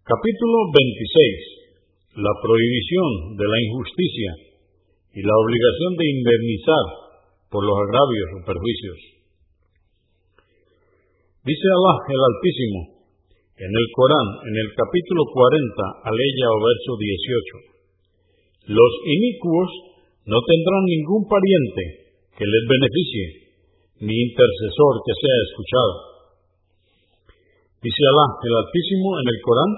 Capítulo 26. La prohibición de la injusticia y la obligación de indemnizar por los agravios o perjuicios. Dice Allah el Altísimo en el Corán, en el capítulo 40, aleya o verso 18. Los inicuos no tendrán ningún pariente que les beneficie, ni intercesor que sea escuchado. Dice Allah el Altísimo en el Corán,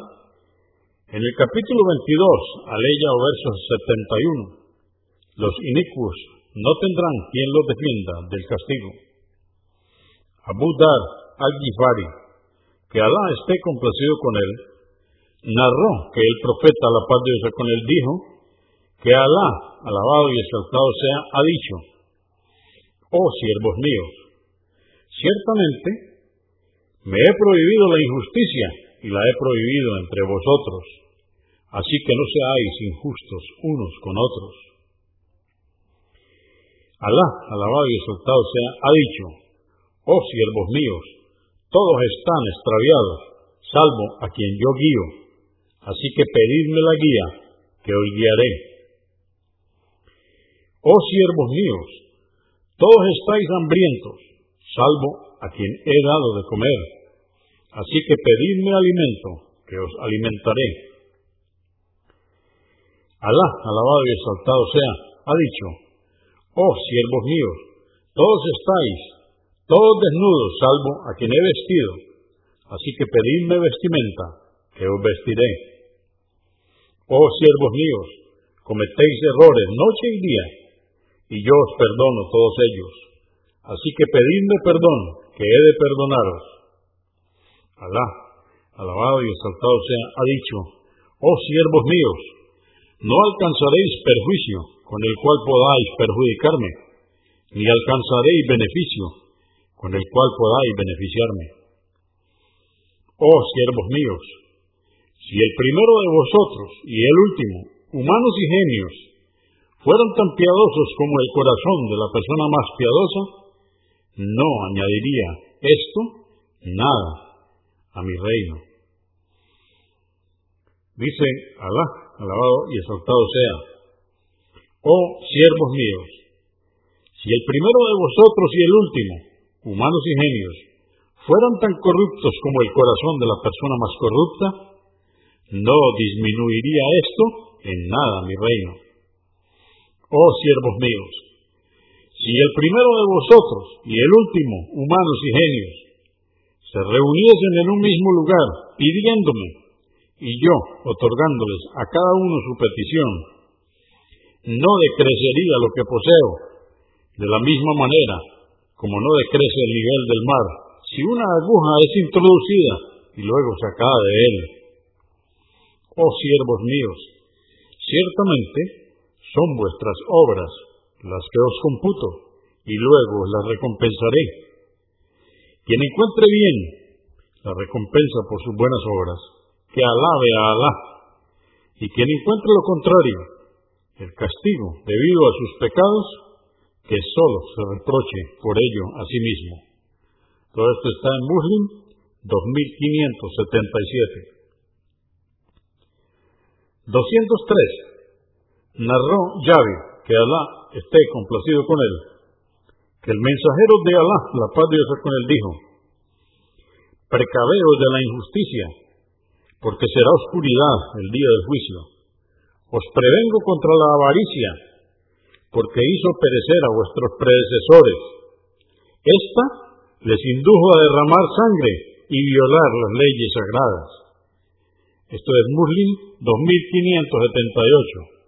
en el capítulo 22, aleya o verso 71, los inicuos no tendrán quien los defienda del castigo. Abu Dar al-Gifari, que Alá esté complacido con él, narró que el profeta, la paz de Dios con él, dijo que Alá, alabado y exaltado sea, ha dicho, oh siervos míos, ciertamente me he prohibido la injusticia y la he prohibido entre vosotros, así que no seáis injustos unos con otros. Alá, alabado y exaltado sea, ha dicho, oh siervos míos, todos están extraviados, salvo a quien yo guío, así que pedidme la guía, que os guiaré. Oh siervos míos, todos estáis hambrientos, salvo a quien he dado de comer, así que pedidme alimento, que os alimentaré. Alá, alabado y exaltado sea, ha dicho, Oh siervos míos, todos estáis, todos desnudos, salvo a quien he vestido, así que pedidme vestimenta, que os vestiré. Oh siervos míos, cometéis errores noche y día, y yo os perdono todos ellos. Así que pedidme perdón, que he de perdonaros. Alá, alabado y exaltado sea, ha dicho, oh siervos míos, no alcanzaréis perjuicio con el cual podáis perjudicarme, ni alcanzaréis beneficio con el cual podáis beneficiarme. Oh siervos míos, si el primero de vosotros y el último, humanos y genios, fueran tan piadosos como el corazón de la persona más piadosa, no añadiría esto nada a mi reino. Dice Alá, alabado y exaltado sea, oh siervos míos, si el primero de vosotros y el último, humanos y genios, fueran tan corruptos como el corazón de la persona más corrupta, no disminuiría esto en nada mi reino. Oh siervos míos, si el primero de vosotros y el último, humanos y genios, se reuniesen en un mismo lugar pidiéndome y yo otorgándoles a cada uno su petición, no decrecería lo que poseo, de la misma manera como no decrece el nivel del mar, si una aguja es introducida y luego sacada de él. Oh siervos míos, ciertamente son vuestras obras las que os computo, y luego las recompensaré. Quien encuentre bien la recompensa por sus buenas obras, que alabe a Alá, y quien encuentre lo contrario, el castigo debido a sus pecados, que solo se reproche por ello a sí mismo. Todo esto está en Muslim 2577. 203. Narró Yavi, que Alá esté complacido con él, que el mensajero de Alá, la paz de Dios con él, dijo, precaveos de la injusticia, porque será oscuridad el día del juicio os prevengo contra la avaricia, porque hizo perecer a vuestros predecesores. Esta les indujo a derramar sangre y violar las leyes sagradas. Esto es Muslim 2578.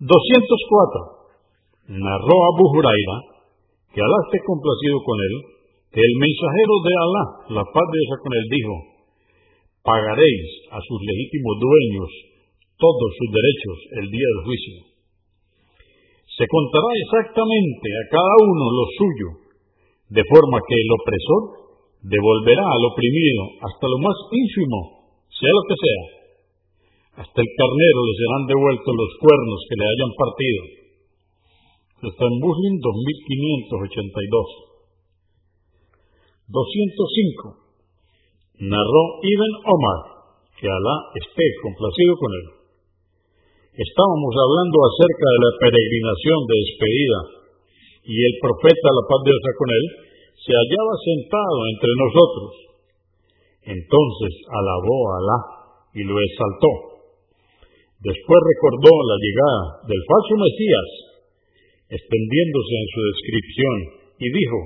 204. Narró Abu Huraira, que Alá esté complacido con él, que el mensajero de Alá, la paz de Dios con él, dijo, pagaréis a sus legítimos dueños todos sus derechos el día del juicio. Se contará exactamente a cada uno lo suyo, de forma que el opresor devolverá al oprimido hasta lo más ínfimo, sea lo que sea. Hasta el carnero le serán devueltos los cuernos que le hayan partido. Está en Muslim 2582. 205. Narró Ibn Omar, que Alá esté complacido con él. Estábamos hablando acerca de la peregrinación de despedida y el profeta, la paz de Dios con él, se hallaba sentado entre nosotros. Entonces alabó a Alá y lo exaltó. Después recordó la llegada del falso Mesías, extendiéndose en su descripción, y dijo,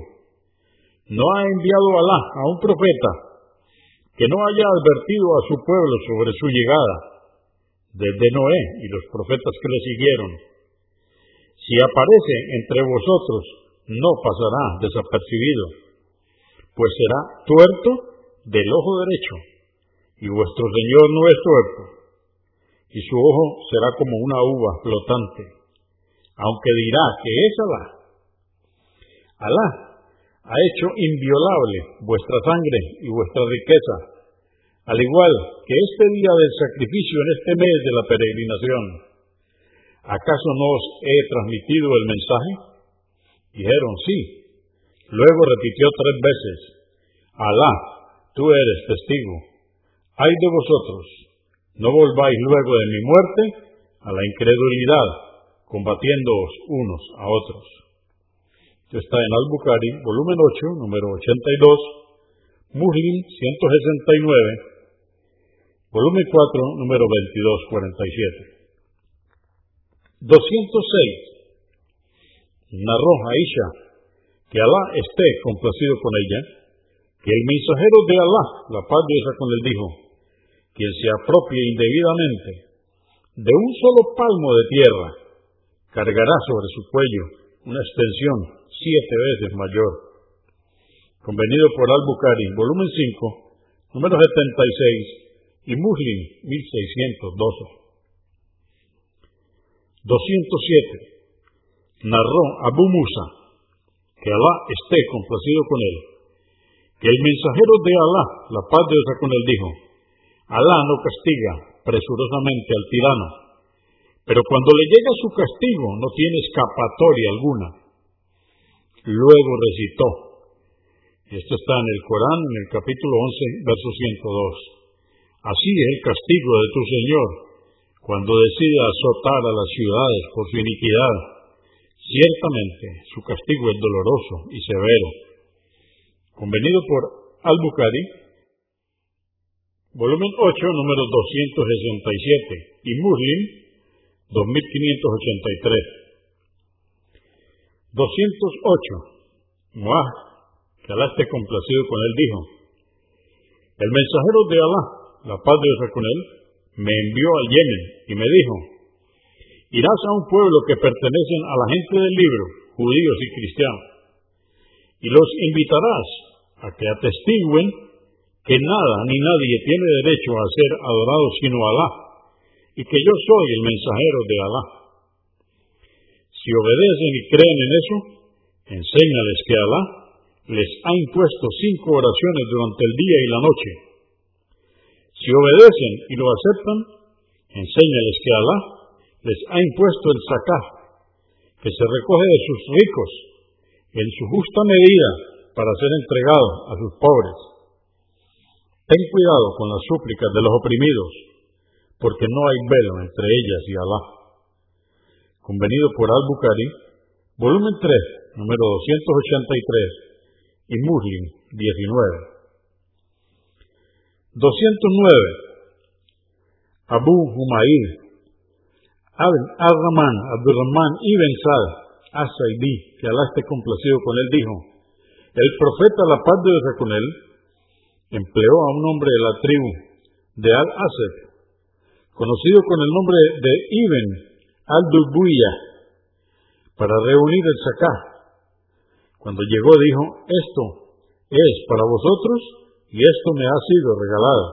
¿no ha enviado Alá a un profeta que no haya advertido a su pueblo sobre su llegada, desde Noé y los profetas que le siguieron? Si aparece entre vosotros, no pasará desapercibido, pues será tuerto del ojo derecho, y vuestro Señor no es tuerto, y su ojo será como una uva flotante, aunque dirá que es Alá. Alá ha hecho inviolable vuestra sangre y vuestra riqueza, al igual que este día del sacrificio en este mes de la peregrinación. ¿Acaso no os he transmitido el mensaje? Dijeron sí. Luego repitió tres veces, Alá, tú eres testigo. Ay de vosotros, no volváis luego de mi muerte a la incredulidad, combatiéndoos unos a otros. Esto está en Al-Bukhari, volumen 8, número 82, Muslim 169, volumen 4, número 2247. 206. Narró Aisha, que Alá esté complacido con ella, que el mensajero de Alá, la paz de esa con él, dijo, quien se apropie indebidamente de un solo palmo de tierra, cargará sobre su cuello una extensión siete veces mayor. Convenido por Al-Bukhari, volumen 5, número 76 y Muslim 1612. 207. Narró Abu Musa, que Alá esté complacido con él, que el mensajero de Alá, la paz de Dios con él, dijo, Alá no castiga presurosamente al tirano, pero cuando le llega su castigo no tiene escapatoria alguna. Luego recitó, esto está en el Corán, en el capítulo 11, verso 102, así es el castigo de tu Señor cuando decide azotar a las ciudades por su iniquidad. Ciertamente su castigo es doloroso y severo. Convenido por Al-Bukhari, volumen 8, número 267, y Muslim, 2583. 208. Muah, que Alá esté complacido con él, dijo, el mensajero de Alá, la paz de Dios con él, me envió al Yemen y me dijo, irás a un pueblo que pertenecen a la gente del libro, judíos y cristianos, y los invitarás a que atestiguen que nada ni nadie tiene derecho a ser adorado sino Alá, y que yo soy el mensajero de Alá. Si obedecen y creen en eso, enséñales que Alá les ha impuesto cinco oraciones durante el día y la noche si obedecen y lo aceptan, enséñales que Alá les ha impuesto el sacá, que se recoge de sus ricos en su justa medida para ser entregado a sus pobres. Ten cuidado con las súplicas de los oprimidos, porque no hay velo entre ellas y Alá. Convenido por Al-Bukhari, volumen 3, número 283, y Muslim 19. 209. Abu Humayr, Al-Rahman, Abdurrahman ibn Sa'd, Asaidi, que Alá esté complacido con él, dijo, el profeta, la paz de Dios con él, empleó a un hombre de la tribu de Al-Asad, conocido con el nombre de Ibn al-Dubuya, para reunir el sacá. Cuando llegó dijo, esto es para vosotros y esto me ha sido regalado.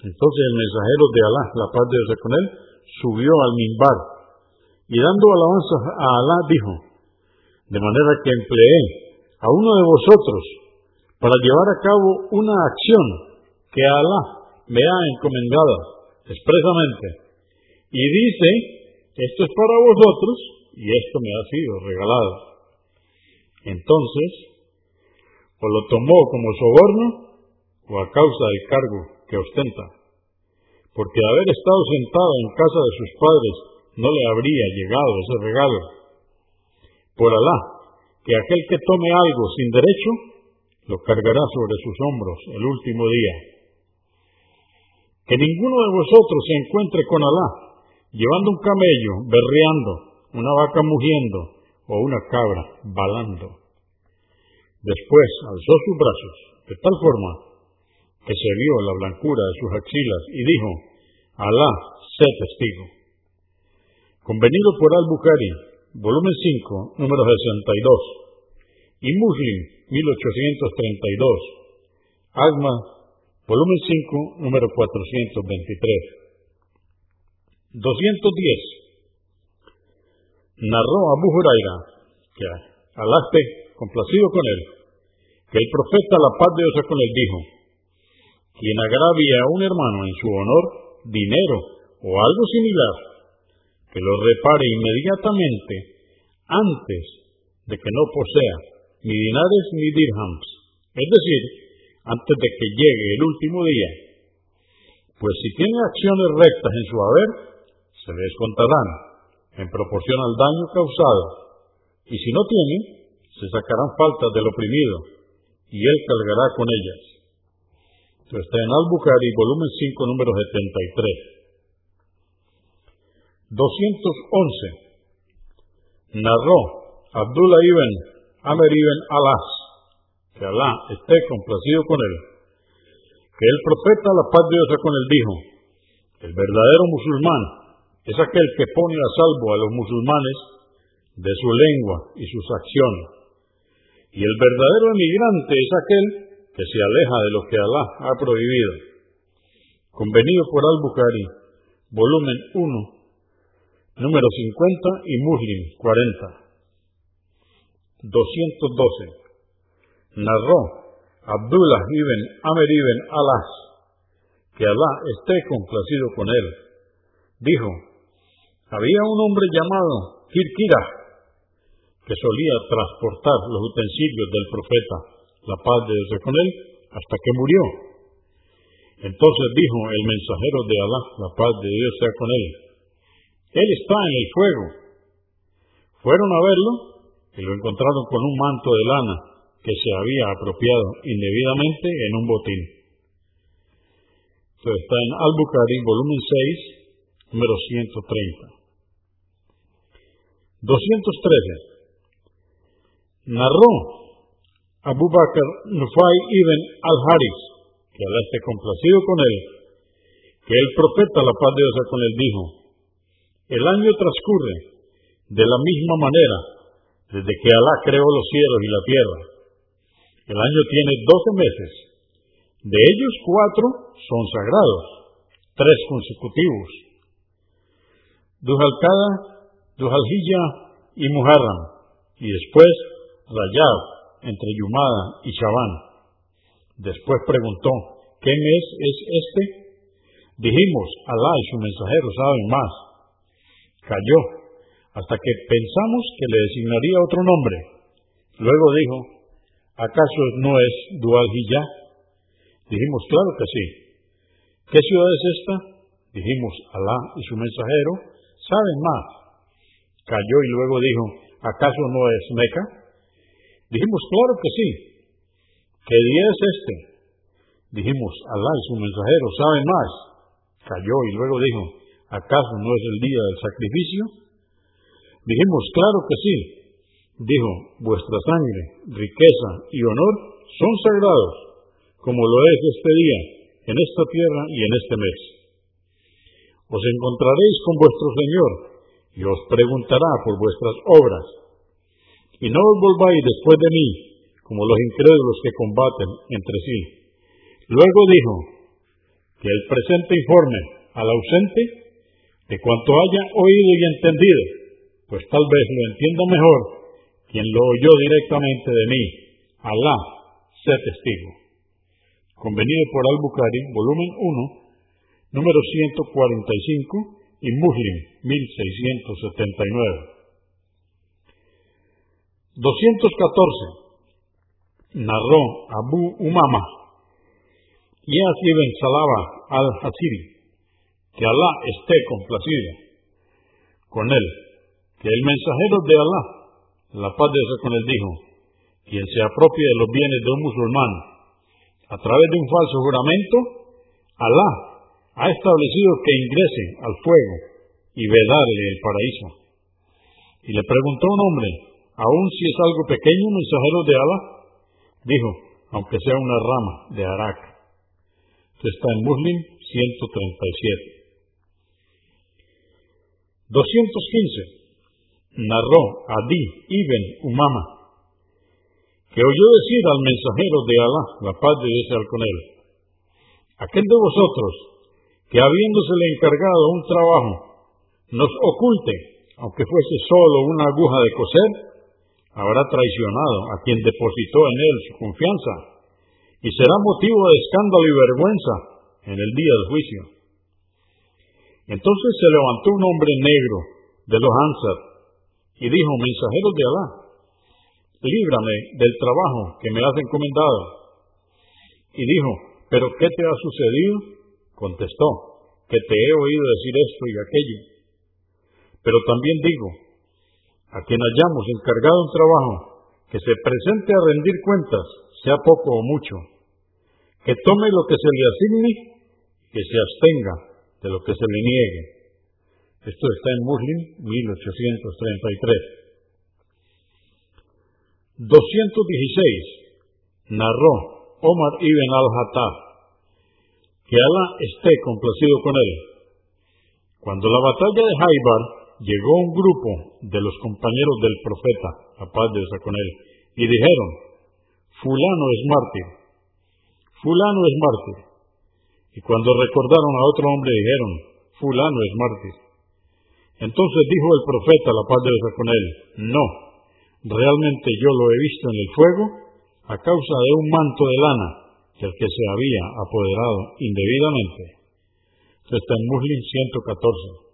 Entonces el mensajero de Alá, la paz de Dios con él, subió al mimbar y dando alabanza a Alá dijo, de manera que empleé a uno de vosotros para llevar a cabo una acción que Alá me ha encomendado expresamente. Y dice, esto es para vosotros y esto me ha sido regalado. Entonces, o lo tomó como soborno, o a causa del cargo que ostenta, porque haber estado sentado en casa de sus padres no le habría llegado ese regalo. Por Alá, que aquel que tome algo sin derecho, lo cargará sobre sus hombros el último día. Que ninguno de vosotros se encuentre con Alá, llevando un camello, berreando, una vaca mugiendo o una cabra balando. Después alzó sus brazos, de tal forma que se vio la blancura de sus axilas y dijo, Alá, sé testigo. Convenido por Al-Bukhari, volumen 5, número 62, y Muslim, 1832, Agma, volumen 5, número 423. 210. Narró Abu Huraira, que Alá esté complacido con él, que el profeta, la paz de Dios con él, dijo, quien agravia a un hermano en su honor, dinero o algo similar, que lo repare inmediatamente antes de que no posea ni dinares ni dirhams, es decir, antes de que llegue el último día. Pues si tiene acciones rectas en su haber, se les contarán en proporción al daño causado, y si no tiene, se sacarán faltas del oprimido, y él cargará con ellas. Esto está en Al-Bukhari, volumen 5, número 73. 211. Narró Abdullah ibn Amr ibn Alas, que Alá esté complacido con él, que el profeta, la paz de Dios con él, dijo, el verdadero musulmán es aquel que pone a salvo a los musulmanes de su lengua y sus acciones. Y el verdadero emigrante es aquel que se aleja de lo que Alá ha prohibido. Convenido por Al-Bukhari, volumen 1, número 50 y Muslim 40. 212. Narró Abdullah ibn Amr ibn Alas, que Alá esté complacido con él. Dijo, había un hombre llamado Kirkira, que solía transportar los utensilios del profeta, la paz de Dios con él, hasta que murió. Entonces dijo el mensajero de Alá, la paz de Dios sea con él, él está en el fuego. Fueron a verlo y lo encontraron con un manto de lana que se había apropiado indebidamente en un botín. Esto está en Al-Bukhari, volumen 6, número 130. 213. Narró Abu Bakr Nufay ibn al-Haris, que Alá esté complacido con él, que el profeta, la paz de Dios con él, dijo, el año transcurre de la misma manera desde que Alá creó los cielos y la tierra. El año tiene doce meses. De ellos cuatro son sagrados, tres consecutivos. Dujalcada, Dujaljilla y Muharram, y después Rayab, entre Yumada y Shabán. Después preguntó, ¿qué mes es este? Dijimos, Alá y su mensajero saben más. Cayó, hasta que pensamos que le designaría otro nombre. Luego dijo, ¿acaso no es Dual Dijimos, claro que sí. ¿Qué ciudad es esta? Dijimos, Alá y su mensajero saben más. Cayó y luego dijo, ¿acaso no es Meca? Dijimos, claro que sí. ¿Qué día es este? Dijimos, Alá y su mensajero saben más. Cayó y luego dijo, ¿acaso no es el día del sacrificio? Dijimos, claro que sí. Dijo, vuestra sangre, riqueza y honor son sagrados, como lo es este día, en esta tierra y en este mes. Os encontraréis con vuestro Señor y os preguntará por vuestras obras. Y no os volváis después de mí, como los incrédulos que combaten entre sí. Luego dijo, que el presente informe al ausente de cuanto haya oído y entendido, pues tal vez lo entienda mejor quien lo oyó directamente de mí. Alá, sé testigo. Convenido por Al-Bukhari, volumen 1, número 145 y Muslim, 1679. 214. Narró Abu Umama, Yas ibn Salaba al-Hasiri, que Alá esté complacido con él, que el mensajero de Alá, la paz de Dios con él, dijo, quien se apropie de los bienes de un musulmán a través de un falso juramento, Alá ha establecido que ingrese al fuego y vedarle el paraíso. Y le preguntó un hombre, aun si es algo pequeño, mensajero de Alá, dijo, aunque sea una rama de Arak. Esto está en Muslim 137. 215. Narró Adi ibn Umama, que oyó decir al mensajero de Alá, la paz de Dios con él, aquel de vosotros que habiéndosele encargado un trabajo, nos oculte, aunque fuese solo una aguja de coser, habrá traicionado a quien depositó en él su confianza y será motivo de escándalo y vergüenza en el día del juicio. Entonces se levantó un hombre negro de los Ansar y dijo, mensajeros de Alá, líbrame del trabajo que me has encomendado. Y dijo, ¿pero qué te ha sucedido? Contestó, que te he oído decir esto y aquello. Pero también digo, a quien hayamos encargado un trabajo, que se presente a rendir cuentas, sea poco o mucho, que tome lo que se le asigne, que se abstenga de lo que se le niegue. Esto está en Muslim 1833. 216. Narró Omar ibn al-Hattab, que Alá esté complacido con él. Cuando la batalla de Haibar llegó un grupo de los compañeros del profeta, la paz de con él, y dijeron, fulano es mártir, fulano es mártir. Y cuando recordaron a otro hombre dijeron, fulano es mártir. Entonces dijo el profeta, la paz de Dios con él, no, realmente yo lo he visto en el fuego a causa de un manto de lana del que se había apoderado indebidamente. Esto está en Muslim 114.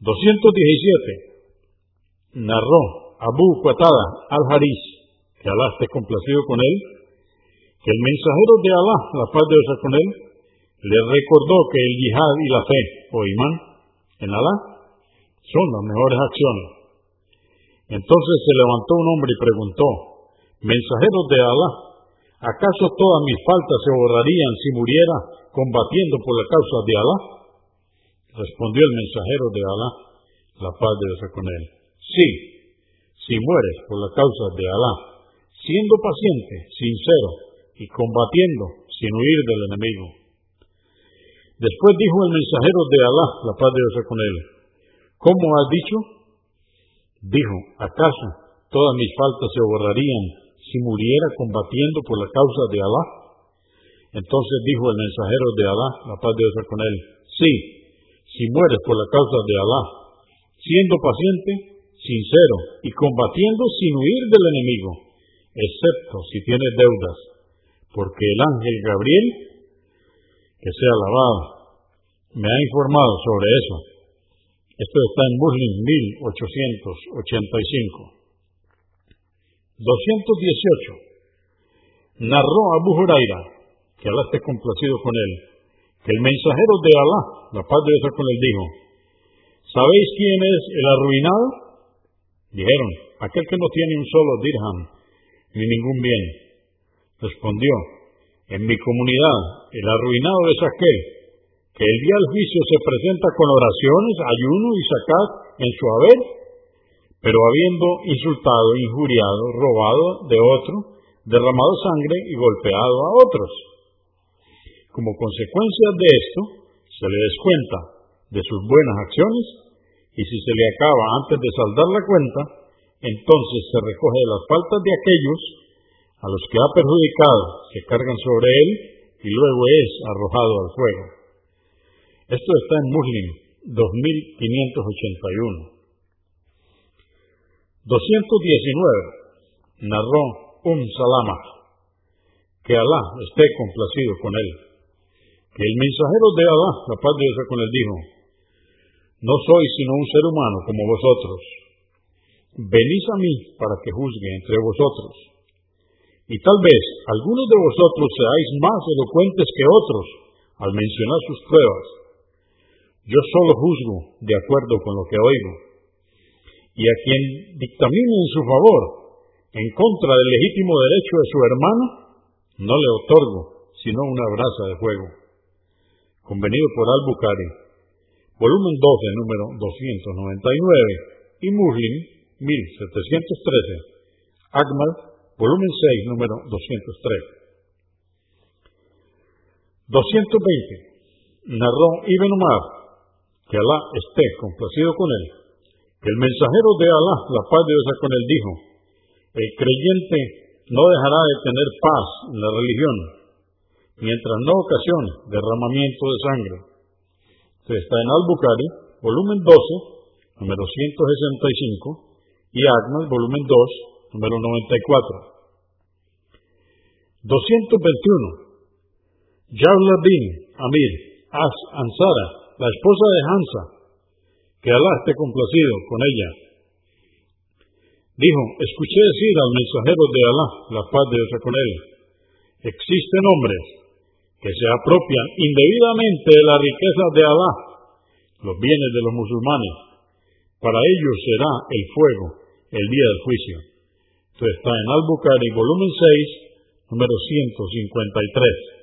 217. Narró Abu Qatada al-Haris, que Alá esté complacido con él, que el mensajero de Alá, la paz de Dios con él, le recordó que el yihad y la fe, o imán, en Alá, son las mejores acciones. Entonces se levantó un hombre y preguntó, mensajeros de Alá, ¿acaso todas mis faltas se borrarían si muriera combatiendo por la causa de Alá? Respondió el mensajero de Alá, la paz de Dios con él. Sí, si mueres por la causa de Alá, siendo paciente, sincero y combatiendo sin huir del enemigo. Después dijo el mensajero de Alá, la paz de Dios con él, ¿cómo has dicho? Dijo, ¿acaso todas mis faltas se borrarían si muriera combatiendo por la causa de Alá? Entonces dijo el mensajero de Alá, la paz de Dios con él, sí, si mueres por la causa de Alá, siendo paciente, sincero y combatiendo sin huir del enemigo, excepto si tienes deudas, porque el ángel Gabriel, que sea alabado, me ha informado sobre eso. Esto está en Muslim 1885. 218. Narró Abu Huraira, que Alá esté complacido con él, que el mensajero de Alá, la paz de Dios con él, dijo, ¿sabéis quién es el arruinado? Dijeron, aquel que no tiene un solo dirham, ni ningún bien. Respondió, en mi comunidad el arruinado es aquel que el día del juicio se presenta con oraciones, ayuno y sacat en su haber, pero habiendo insultado, injuriado, robado de otro, derramado sangre y golpeado a otros. Como consecuencia de esto, se le descuenta de sus buenas acciones y si se le acaba antes de saldar la cuenta, entonces se recoge de las faltas de aquellos a los que ha perjudicado, se cargan sobre él y luego es arrojado al fuego. Esto está en Muslim 2581. 219. Narró un Salama, que Alá esté complacido con él, que el mensajero de Alá, la paz de Dios con él, dijo, no soy sino un ser humano como vosotros. Venís a mí para que juzgue entre vosotros. Y tal vez algunos de vosotros seáis más elocuentes que otros al mencionar sus pruebas. Yo solo juzgo de acuerdo con lo que oigo. Y a quien dictamine en su favor, en contra del legítimo derecho de su hermano, no le otorgo sino una brasa de fuego. Convenido por Albucari, volumen 12, número 299, y Muslim, 1713. Agmal, volumen 6, número 203. 220. Narró Ibn Umar, que Alá esté complacido con él, que el mensajero de Alá, la paz de Dios con él, dijo, el creyente no dejará de tener paz en la religión, mientras no ocasione derramamiento de sangre. está en Al-Bukhari, volumen 12, número 165, y Agmal, volumen 2, número 94. 221. Yabla bin Amir As Ansara, la esposa de Hansa, que Alá esté complacido con ella, dijo, escuché decir al mensajero de Alá, la paz de Dios con él, existen hombres que se apropian indebidamente de la riqueza de Alá, los bienes de los musulmanes, para ellos será el fuego el día del juicio. Esto está en Al-Bukhari, volumen 6, número 153.